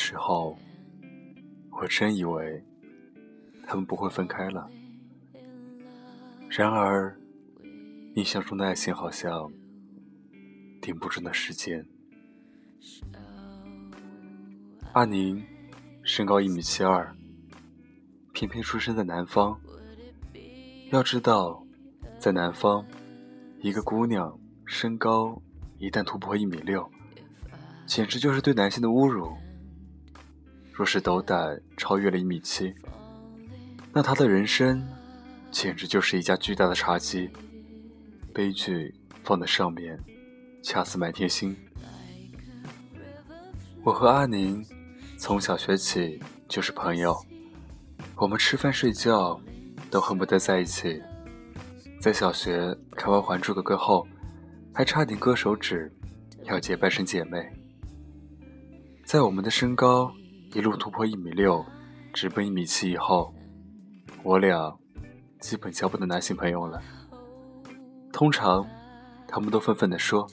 时候，我真以为他们不会分开了。然而，印象中的爱情好像顶不住那时间。阿宁身高一米七二，偏偏出生在南方。要知道，在南方，一个姑娘身高一旦突破一米六，简直就是对男性的侮辱。若是斗胆超越了一米七，那他的人生简直就是一架巨大的茶几，悲剧放在上面，恰似满天星。我和阿宁从小学起就是朋友，我们吃饭睡觉。都恨不得在一起。在小学看完《还珠格格》后，还差点割手指，要结拜成姐妹。在我们的身高一路突破一米六，直奔一米七以后，我俩基本交不到男性朋友了。通常，他们都愤愤地说：“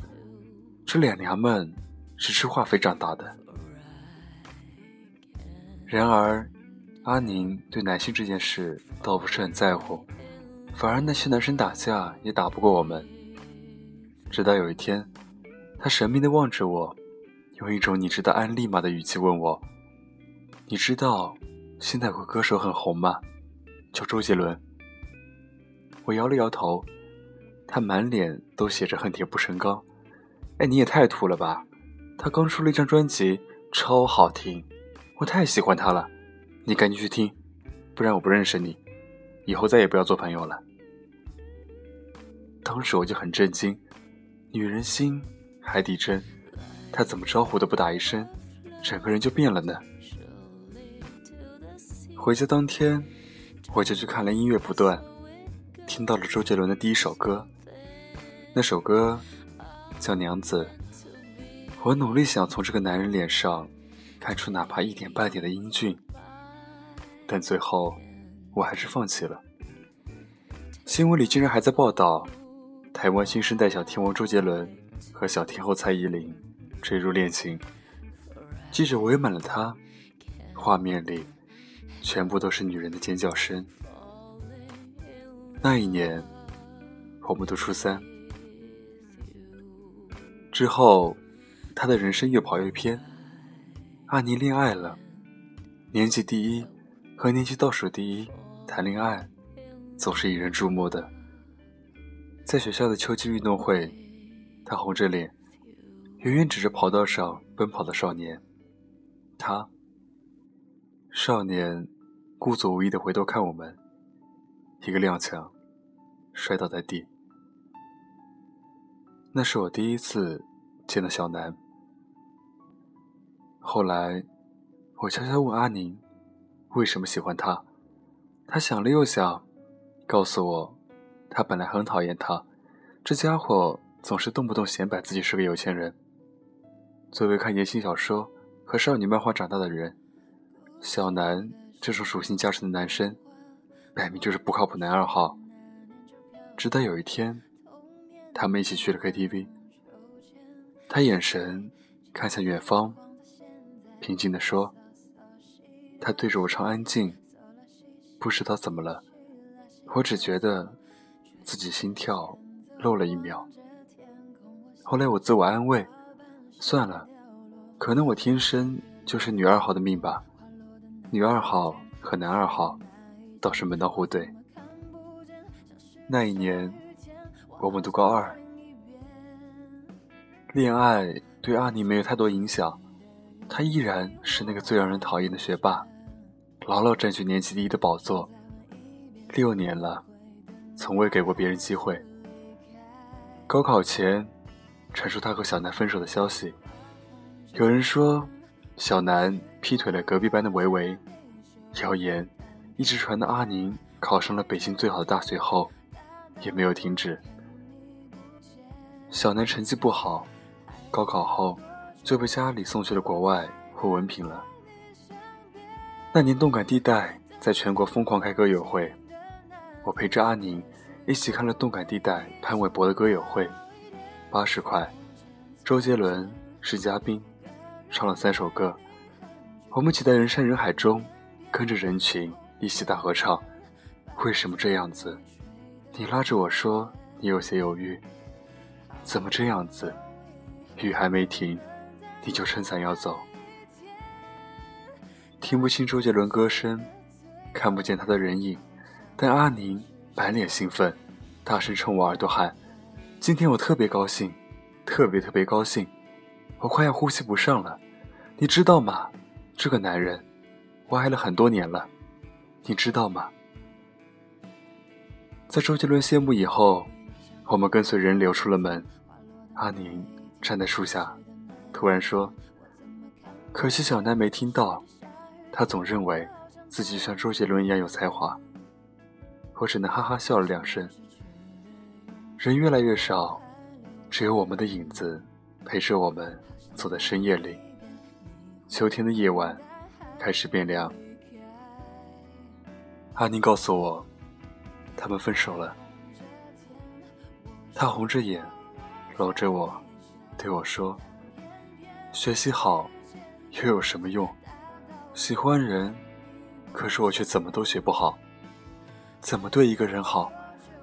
这俩娘们是吃化肥长大的。”然而，阿宁对男性这件事倒不是很在乎，反而那些男生打架也打不过我们。直到有一天，他神秘地望着我，用一种“你知道安利吗”的语气问我：“你知道现在有个歌手很红吗？叫周杰伦。”我摇了摇头，他满脸都写着恨铁不成钢。“哎，你也太土了吧！他刚出了一张专辑，超好听，我太喜欢他了。”你赶紧去听，不然我不认识你，以后再也不要做朋友了。当时我就很震惊，女人心，海底针，他怎么招呼都不打一声，整个人就变了呢？回家当天，我就去看了音乐不断，听到了周杰伦的第一首歌，那首歌叫《娘子》。我努力想从这个男人脸上看出哪怕一点半点的英俊。但最后，我还是放弃了。新闻里竟然还在报道，台湾新生代小天王周杰伦和小天后蔡依林坠入恋情，记者围满了他，画面里全部都是女人的尖叫声。那一年，我们读初三，之后，他的人生越跑越偏。阿妮恋爱了，年级第一。和年级倒数第一谈恋爱，总是引人注目的。在学校的秋季运动会，他红着脸，远远指着跑道上奔跑的少年。他，少年，故作无意的回头看我们，一个踉跄，摔倒在地。那是我第一次见到小南。后来，我悄悄问阿宁。为什么喜欢他？他想了又想，告诉我，他本来很讨厌他，这家伙总是动不动显摆自己是个有钱人。作为看言情小说和少女漫画长大的人，小南这种属性加成的男生，摆明就是不靠谱男二号。直到有一天，他们一起去了 KTV，他眼神看向远方，平静地说。他对着我唱《安静》，不知道怎么了，我只觉得自己心跳漏了一秒。后来我自我安慰，算了，可能我天生就是女二号的命吧。女二号和男二号倒是门当户对。那一年，我们读高二，恋爱对阿妮没有太多影响。他依然是那个最让人讨厌的学霸，牢牢占据年级第一的宝座。六年了，从未给过别人机会。高考前，传出他和小南分手的消息。有人说，小南劈腿了隔壁班的维维。谣言一直传到阿宁考上了北京最好的大学后，也没有停止。小南成绩不好，高考后。就被家里送去了国外混文凭了。那年动感地带在全国疯狂开歌友会，我陪着阿宁一起看了动感地带潘玮柏的歌友会，八十块，周杰伦是嘉宾，唱了三首歌，我们挤在人山人海中，跟着人群一起大合唱。为什么这样子？你拉着我说你有些犹豫，怎么这样子？雨还没停，你就撑伞要走。听不清周杰伦歌声，看不见他的人影，但阿宁满脸兴奋，大声冲我耳朵喊：“今天我特别高兴，特别特别高兴，我快要呼吸不上了，你知道吗？这个男人，我爱了很多年了，你知道吗？”在周杰伦谢幕以后，我们跟随人流出了门。阿宁站在树下，突然说：“可惜小南没听到。”他总认为自己像周杰伦一样有才华，我只能哈哈笑了两声。人越来越少，只有我们的影子陪着我们走在深夜里。秋天的夜晚开始变凉。阿宁告诉我，他们分手了。他红着眼，搂着我，对我说：“学习好，又有什么用？”喜欢人，可是我却怎么都学不好。怎么对一个人好？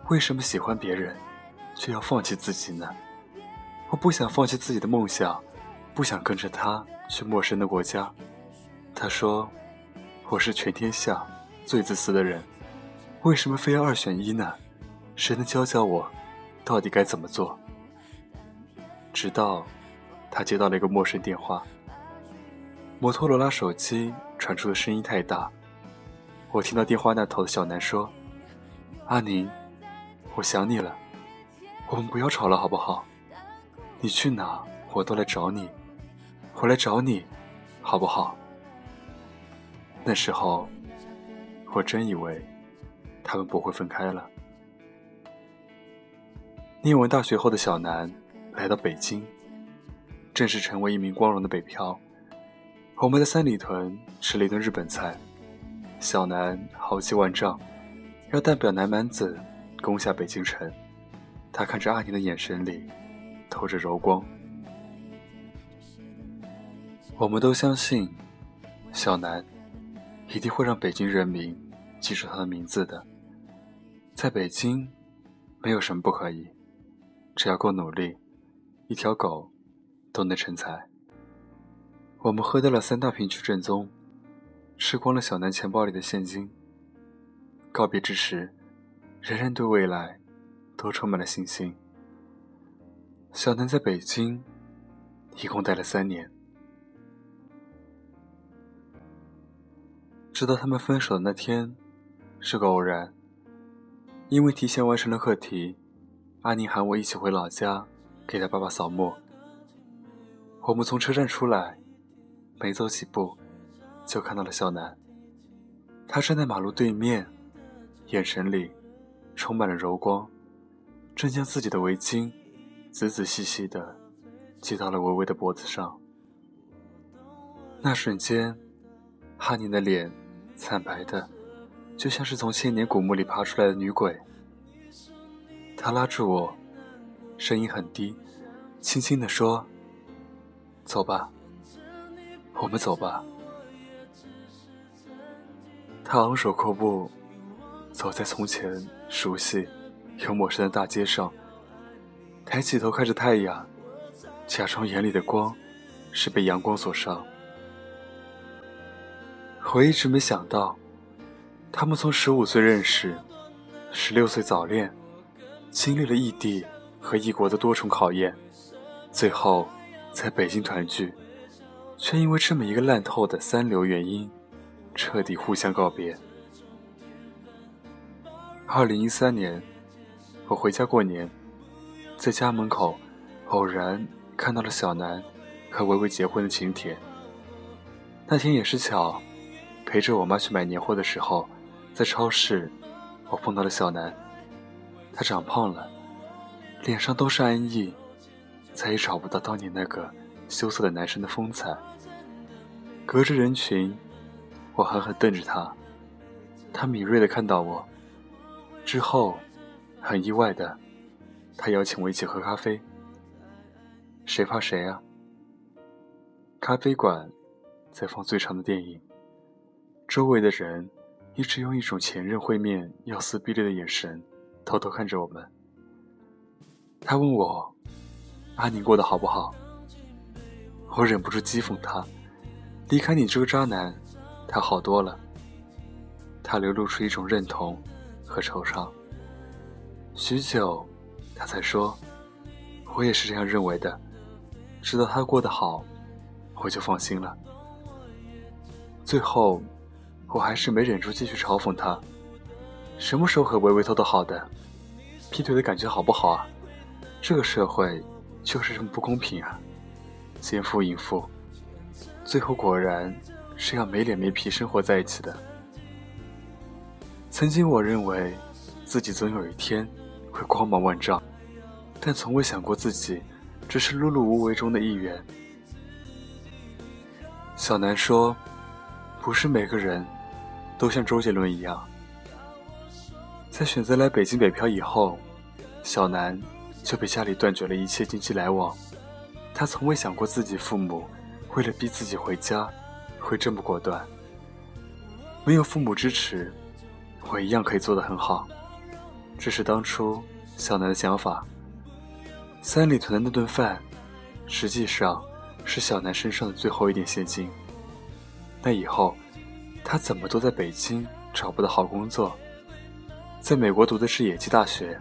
为什么喜欢别人，却要放弃自己呢？我不想放弃自己的梦想，不想跟着他去陌生的国家。他说：“我是全天下最自私的人，为什么非要二选一呢？谁能教教我，到底该怎么做？”直到他接到了一个陌生电话。摩托罗拉手机传出的声音太大，我听到电话那头的小南说：“阿宁，我想你了，我们不要吵了好不好？你去哪我都来找你，我来找你，好不好？”那时候，我真以为他们不会分开了。念完大学后的小南来到北京，正式成为一名光荣的北漂。我们在三里屯吃了一顿日本菜，小南豪气万丈，要代表南蛮子攻下北京城。他看着阿宁的眼神里透着柔光。我们都相信，小南一定会让北京人民记住他的名字的。在北京，没有什么不可以，只要够努力，一条狗都能成才。我们喝掉了三大瓶去正宗，吃光了小南钱包里的现金。告别之时，人人对未来都充满了信心。小南在北京一共待了三年，直到他们分手的那天，是个偶然。因为提前完成了课题，阿宁喊我一起回老家给他爸爸扫墓。我们从车站出来。没走几步，就看到了小南。他站在马路对面，眼神里充满了柔光，正将自己的围巾仔仔细细的系到了微微的脖子上。那瞬间，哈宁的脸惨白的，就像是从千年古墓里爬出来的女鬼。他拉住我，声音很低，轻轻地说：“走吧。”我们走吧。他昂首阔步，走在从前熟悉又陌生的大街上，抬起头看着太阳，假装眼里的光是被阳光所伤。我一直没想到，他们从十五岁认识，十六岁早恋，经历了异地和异国的多重考验，最后在北京团聚。却因为这么一个烂透的三流原因，彻底互相告别。二零一三年，我回家过年，在家门口偶然看到了小南和薇薇结婚的请帖。那天也是巧，陪着我妈去买年货的时候，在超市，我碰到了小南。他长胖了，脸上都是安逸，再也找不到当年那个。羞涩的男生的风采。隔着人群，我狠狠瞪着他。他敏锐的看到我，之后，很意外的，他邀请我一起喝咖啡。谁怕谁啊？咖啡馆在放最长的电影，周围的人一直用一种前任会面要撕逼裂的眼神偷偷看着我们。他问我：“阿宁过得好不好？”我忍不住讥讽他：“离开你这个渣男，他好多了。”他流露出一种认同和惆怅。许久，他才说：“我也是这样认为的。知道他过得好，我就放心了。”最后，我还是没忍住继续嘲讽他：“什么时候和维维偷偷好的？劈腿的感觉好不好啊？这个社会就是这么不公平啊！奸夫淫妇，最后果然是要没脸没皮生活在一起的。”曾经我认为，自己总有一天会光芒万丈，但从未想过自己只是碌碌无为中的一员。小南说：“不是每个人都像周杰伦一样，在选择来北京北漂以后，小南就被家里断绝了一切经济来往。他从未想过自己父母为了逼自己回家，会这么果断。没有父母支持。”我一样可以做得很好，这是当初小南的想法。三里屯的那顿饭，实际上是小南身上的最后一点现金。那以后，他怎么都在北京找不到好工作，在美国读的是野鸡大学，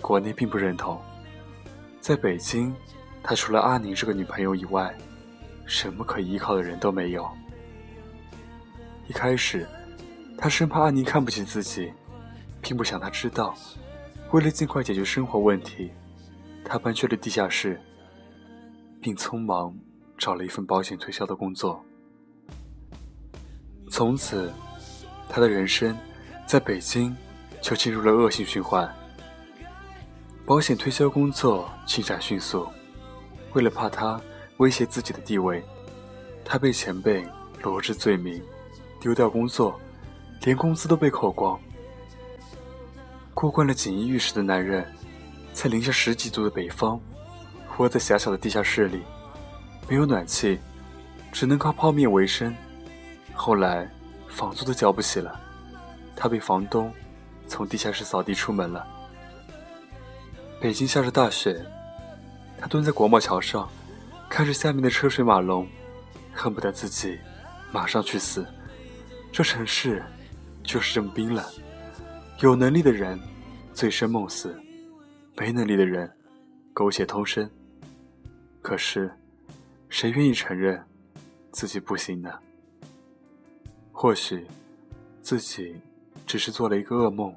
国内并不认同。在北京，他除了阿宁这个女朋友以外，什么可依靠的人都没有。一开始。他生怕阿宁看不起自己，并不想他知道。为了尽快解决生活问题，他搬去了地下室，并匆忙找了一份保险推销的工作。从此，他的人生在北京就进入了恶性循环。保险推销工作进展迅速，为了怕他威胁自己的地位，他被前辈罗织罪名，丢掉工作。连工资都被扣光。过惯了锦衣玉食的男人，在零下十几度的北方，窝在狭小的地下室里，没有暖气，只能靠泡面为生。后来，房租都交不起了，他被房东从地下室扫地出门了。北京下着大雪，他蹲在国贸桥上，看着下面的车水马龙，恨不得自己马上去死。这城市。就是这么冰冷，有能力的人醉生梦死，没能力的人苟且偷生。可是，谁愿意承认自己不行呢？或许，自己只是做了一个噩梦，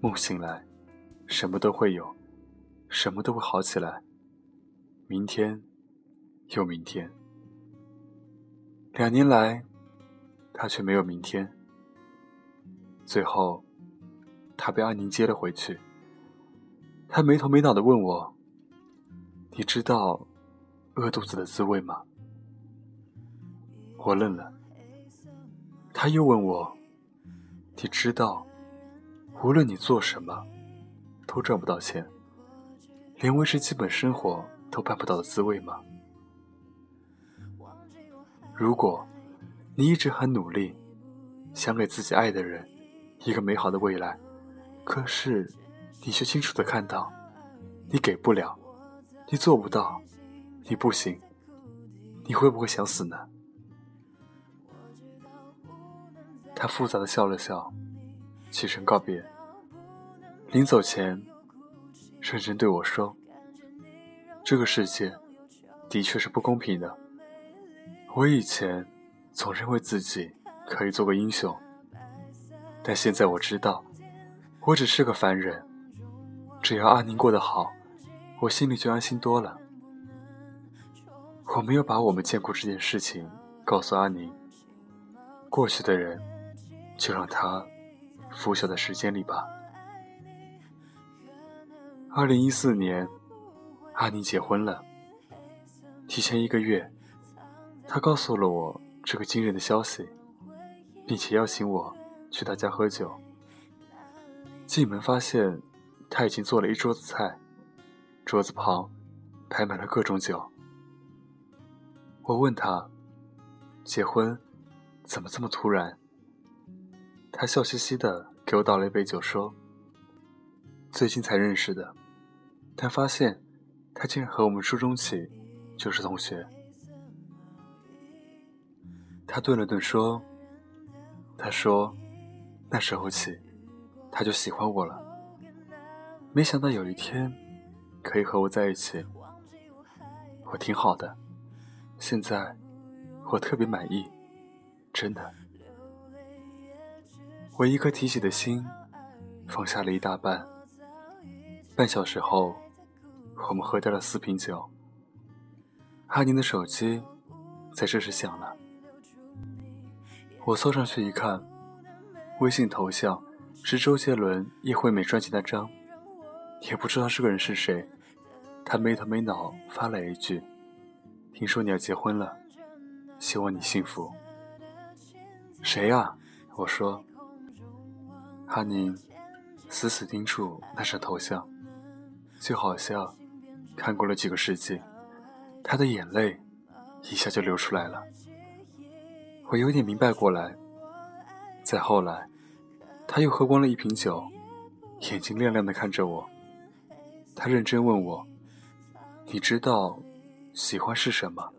梦醒来，什么都会有，什么都会好起来。明天，又明天，两年来，他却没有明天。最后，他被阿宁接了回去。他没头没脑的问我：“你知道饿肚子的滋味吗？”我愣了。他又问我：“你知道，无论你做什么，都赚不到钱，连维持基本生活都办不到的滋味吗？如果你一直很努力，想给自己爱的人……”一个美好的未来，可是你却清楚的看到，你给不了，你做不到，你不行，你会不会想死呢？他复杂的笑了笑，起身告别。临走前，认真对我说：“这个世界的确是不公平的。我以前总认为自己可以做个英雄。”但现在我知道，我只是个凡人。只要阿宁过得好，我心里就安心多了。我没有把我们见过这件事情告诉阿宁。过去的人，就让它腐朽在时间里吧。二零一四年，阿宁结婚了。提前一个月，他告诉了我这个惊人的消息，并且邀请我。去他家喝酒。进门发现他已经做了一桌子菜，桌子旁摆满了各种酒。我问他：“结婚怎么这么突然？”他笑嘻嘻的给我倒了一杯酒，说：“最近才认识的，但发现他竟然和我们初中起就是同学。”他顿了顿说：“他说，那时候起，他就喜欢我了。没想到有一天，可以和我在一起，我挺好的。现在，我特别满意，真的。我一颗提起的心，放下了一大半。半小时后，我们喝掉了四瓶酒。阿宁的手机，在这时响了。”我凑上去一看，微信头像是周杰伦《叶惠美》专辑那张，也不知道这个人是谁。他没头没脑发了一句：“听说你要结婚了，希望你幸福。”谁呀？我说。哈宁死死盯住那张头像，就好像看过了几个世纪，他的眼泪一下就流出来了。我有点明白过来。再后来，他又喝光了一瓶酒，眼睛亮亮的看着我。他认真问我：“你知道喜欢是什么？”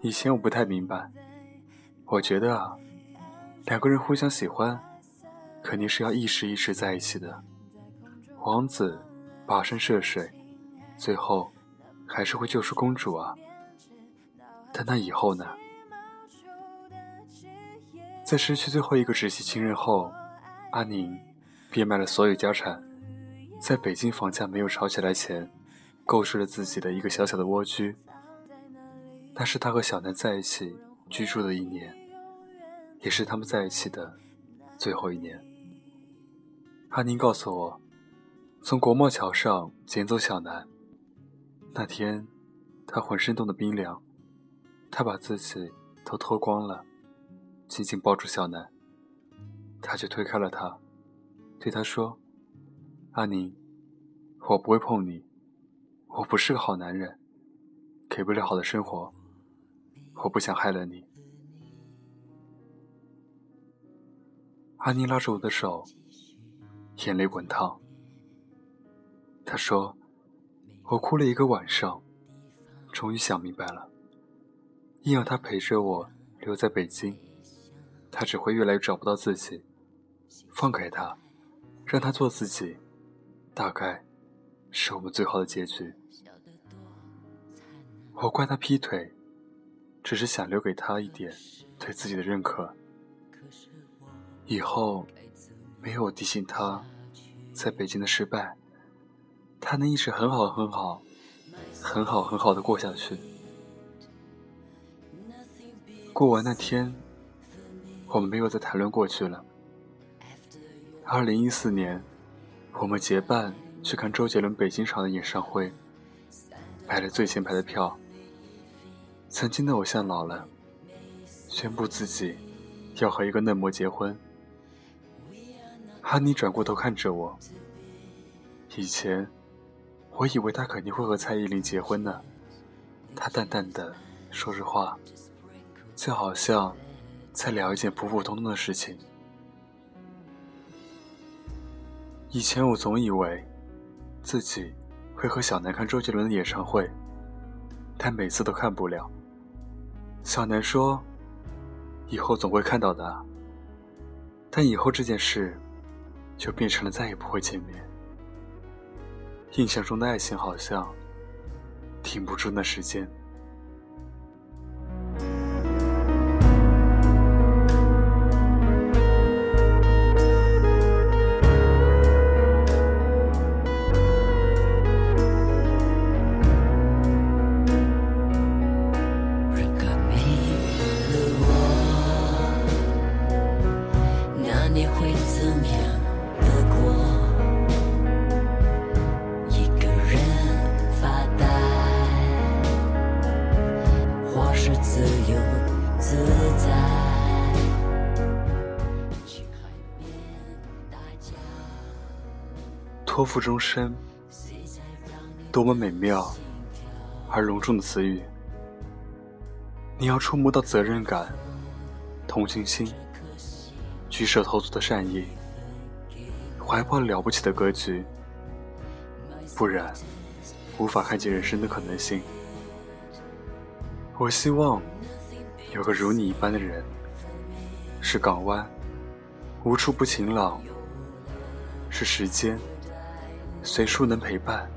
以前我不太明白，我觉得啊，两个人互相喜欢，肯定是要一时一时在一起的。王子跋山涉水，最后还是会救出公主啊。但那以后呢？在失去最后一个直系亲人后，阿宁变卖了所有家产，在北京房价没有炒起来前，购置了自己的一个小小的蜗居。那是他和小南在一起居住的一年，也是他们在一起的最后一年。阿宁告诉我，从国贸桥上捡走小南那天，他浑身冻得冰凉，他把自己都脱光了。紧紧抱住小南，他却推开了他，对他说：“阿宁，我不会碰你，我不是个好男人，给不了好的生活，我不想害了你。”阿宁拉着我的手，眼泪滚烫。他说：“我哭了一个晚上，终于想明白了，硬要他陪着我留在北京。”他只会越来越找不到自己，放开他，让他做自己，大概是我们最好的结局。我怪他劈腿，只是想留给他一点对自己的认可。以后没有我提醒他在北京的失败，他能一直很好很好，很好很好的过下去。过完那天。我们没有再谈论过去了。二零一四年，我们结伴去看周杰伦北京场的演唱会，买了最前排的票。曾经的偶像老了，宣布自己要和一个嫩模结婚。哈尼转过头看着我，以前我以为他肯定会和蔡依林结婚呢。他淡淡的说着话，就好像。在聊一件普普通通的事情。以前我总以为自己会和小南看周杰伦的演唱会，但每次都看不了。小南说：“以后总会看到的。”但以后这件事就变成了再也不会见面。印象中的爱情好像停不住那时间。托付终身，多么美妙而隆重的词语！你要触摸到责任感、同情心、举手投足的善意，怀抱了不起的格局，不然无法看见人生的可能性。我希望有个如你一般的人，是港湾，无处不晴朗；是时间，随处能陪伴。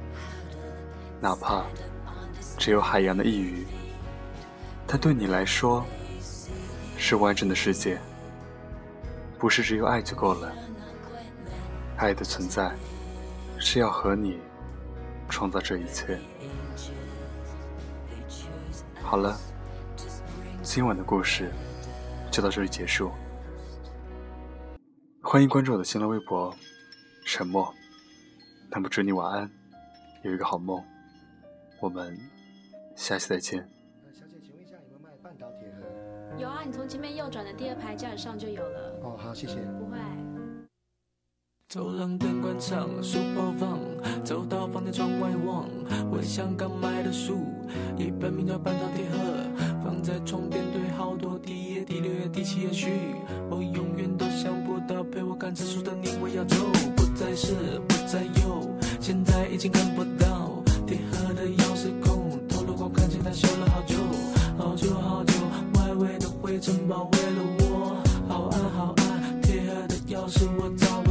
哪怕只有海洋的一隅，但对你来说，是完整的世界。不是只有爱就够了，爱的存在，是要和你创造这一切。好了，今晚的故事就到这里结束。欢迎关注我的新浪微博“沉默”。那么祝你晚安，有一个好梦。我们下期再见。小姐，请问一下有没有卖半岛铁盒？有啊，你从前面右转的第二排架子上就有了。哦，好，谢谢。不会。走廊灯关上，书包放，走到房间窗外望，我像刚买的书，一本名叫《半岛铁盒》，放在床边堆好多第一页、第六页、第七页序，我永远都想不到陪我看这书的你会要走，在是，不再有，现在已经看不到。铁盒的钥匙孔，透露光看见它修了好久，好久好久，外围的灰尘包围了我，好暗好暗，铁盒的钥匙我找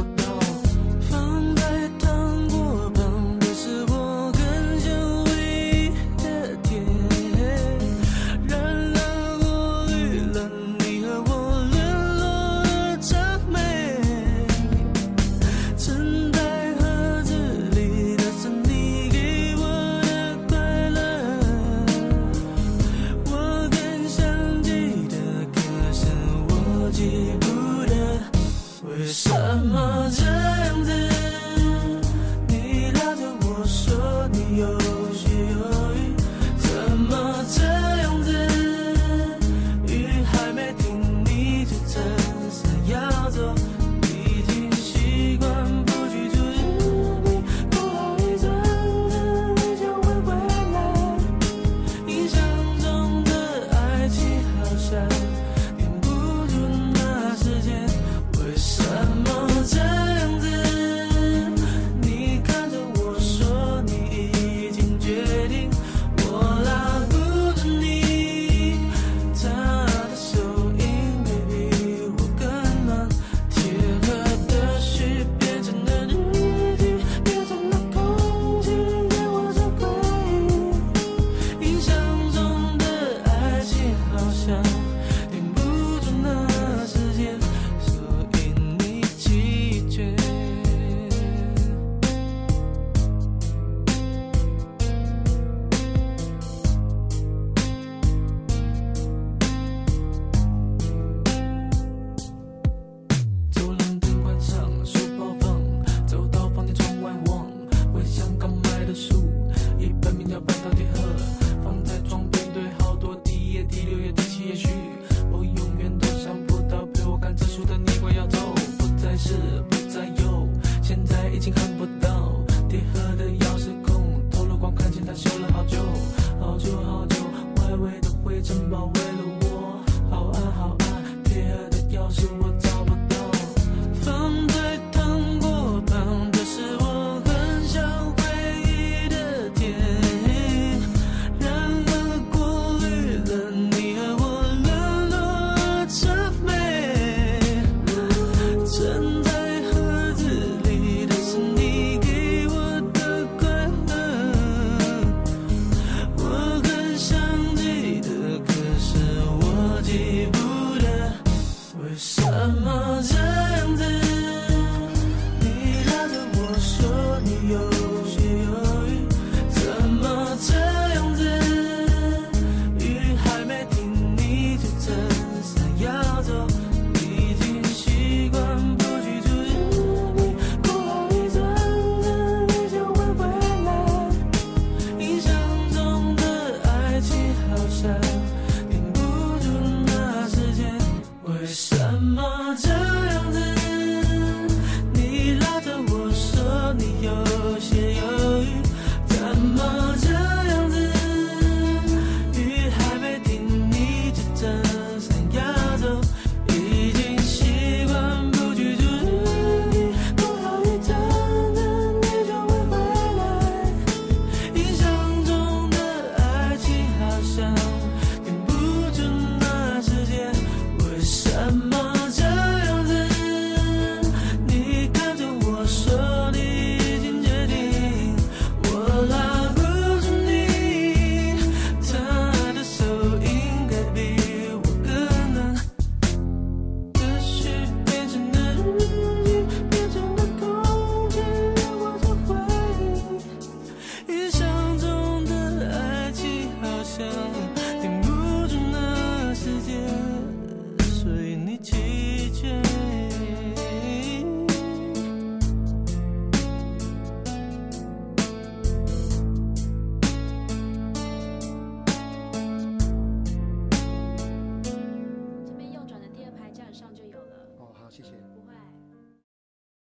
매직 한보